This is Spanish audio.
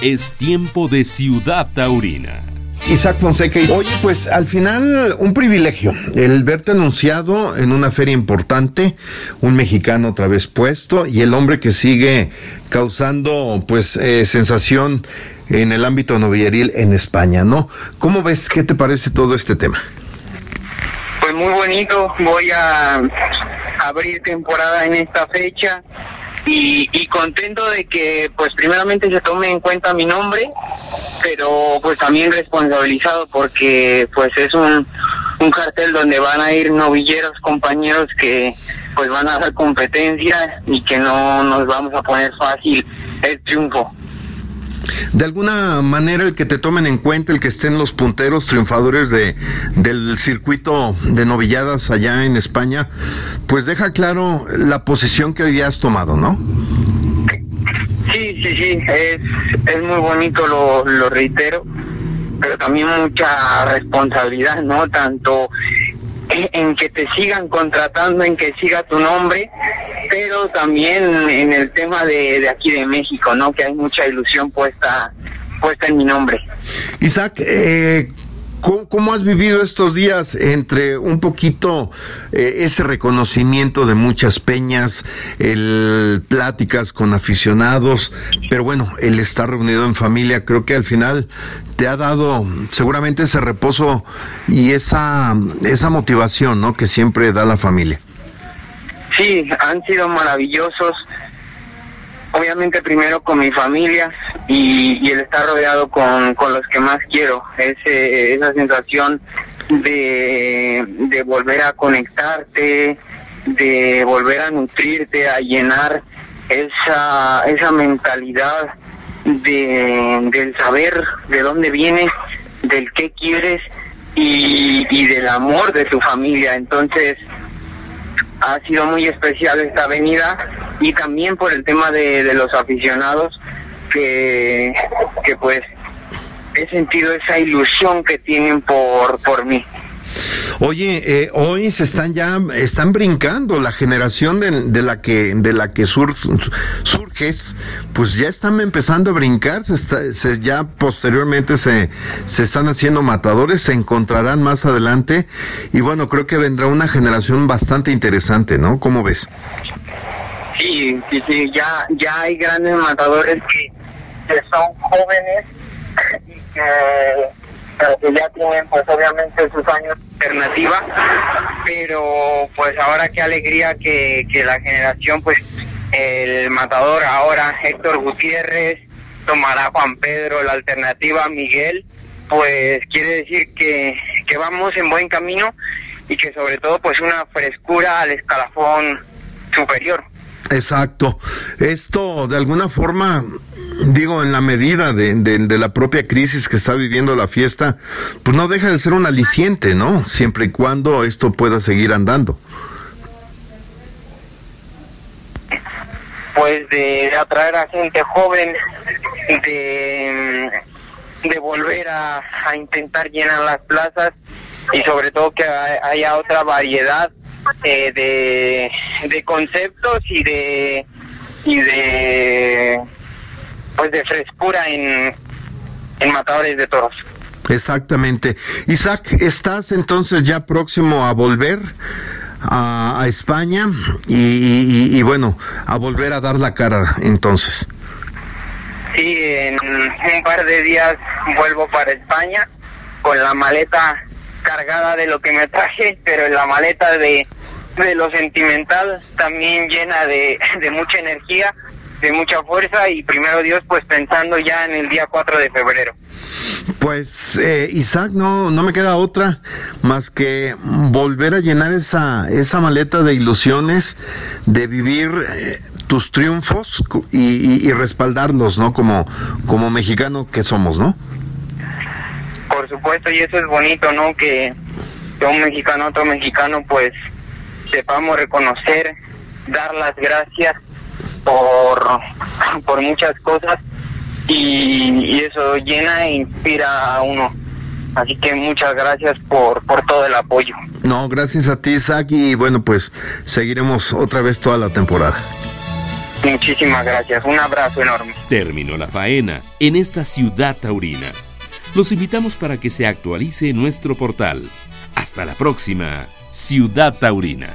Es tiempo de Ciudad Taurina. Isaac Fonseca. Oye, pues al final un privilegio el verte anunciado en una feria importante, un mexicano otra vez puesto y el hombre que sigue causando pues eh, sensación en el ámbito novilleril en España, ¿no? ¿Cómo ves? ¿Qué te parece todo este tema? Pues muy bonito, voy a abrir temporada en esta fecha y, y contento de que pues primeramente se tome en cuenta mi nombre, pero pues también responsabilizado porque pues es un, un cartel donde van a ir novilleros, compañeros que pues van a dar competencia y que no nos vamos a poner fácil el triunfo. De alguna manera el que te tomen en cuenta, el que estén los punteros triunfadores de, del circuito de novilladas allá en España, pues deja claro la posición que hoy día has tomado, ¿no? Sí, sí, sí, es, es muy bonito, lo, reitero, pero también mucha responsabilidad, ¿no? Tanto en que te sigan contratando, en que siga tu nombre, pero también en el tema de, de aquí de México, ¿no? Que hay mucha ilusión puesta puesta en mi nombre. Isaac, eh, ¿cómo, has vivido estos días entre un poquito eh, ese reconocimiento de muchas peñas, el pláticas con aficionados, pero bueno, el estar reunido en familia, creo que al final te ha dado seguramente ese reposo y esa, esa motivación, ¿no? Que siempre da la familia. Sí, han sido maravillosos. Obviamente primero con mi familia y, el estar rodeado con, con los que más quiero. Ese, esa sensación de, de volver a conectarte, de volver a nutrirte, a llenar esa, esa mentalidad de, del saber de dónde vienes, del qué quieres y, y del amor de tu familia. Entonces, ha sido muy especial esta avenida y también por el tema de, de los aficionados que, que pues he sentido esa ilusión que tienen por, por mí. Oye, eh, hoy se están ya, están brincando la generación de, de la que, de la que sur, surges, pues ya están empezando a brincar, se está, se, ya posteriormente se, se están haciendo matadores, se encontrarán más adelante, y bueno, creo que vendrá una generación bastante interesante, ¿no? ¿Cómo ves? Sí, sí, sí, ya, ya hay grandes matadores que, que son jóvenes y que ya tienen pues obviamente sus años alternativa, pero pues ahora qué alegría que, que la generación pues el matador ahora Héctor Gutiérrez tomará Juan Pedro la alternativa Miguel, pues quiere decir que, que vamos en buen camino y que sobre todo pues una frescura al escalafón superior. Exacto. Esto de alguna forma digo, en la medida de, de, de, la propia crisis que está viviendo la fiesta, pues no deja de ser un aliciente, ¿no? Siempre y cuando esto pueda seguir andando. Pues de atraer a gente joven, de, de volver a, a intentar llenar las plazas y sobre todo que haya otra variedad eh, de, de conceptos y de y de pues de frescura en, en matadores de toros. Exactamente. Isaac, ¿estás entonces ya próximo a volver a, a España y, y, y, bueno, a volver a dar la cara entonces? Sí, en un par de días vuelvo para España con la maleta cargada de lo que me traje, pero en la maleta de, de lo sentimental también llena de, de mucha energía de mucha fuerza y primero Dios pues pensando ya en el día 4 de febrero. Pues eh, Isaac, no, no me queda otra más que volver a llenar esa, esa maleta de ilusiones, de vivir eh, tus triunfos y, y, y, respaldarlos, ¿no? Como, como mexicano que somos, ¿no? Por supuesto, y eso es bonito, ¿no? Que, que un mexicano, otro mexicano, pues sepamos reconocer, dar las gracias por, por muchas cosas y, y, eso llena e inspira a uno. Así que muchas gracias por, por todo el apoyo. No, gracias a ti, Isaac, y bueno, pues seguiremos otra vez toda la temporada. Muchísimas gracias, un abrazo enorme. Terminó la faena en esta ciudad taurina. Los invitamos para que se actualice nuestro portal. Hasta la próxima, Ciudad Taurina.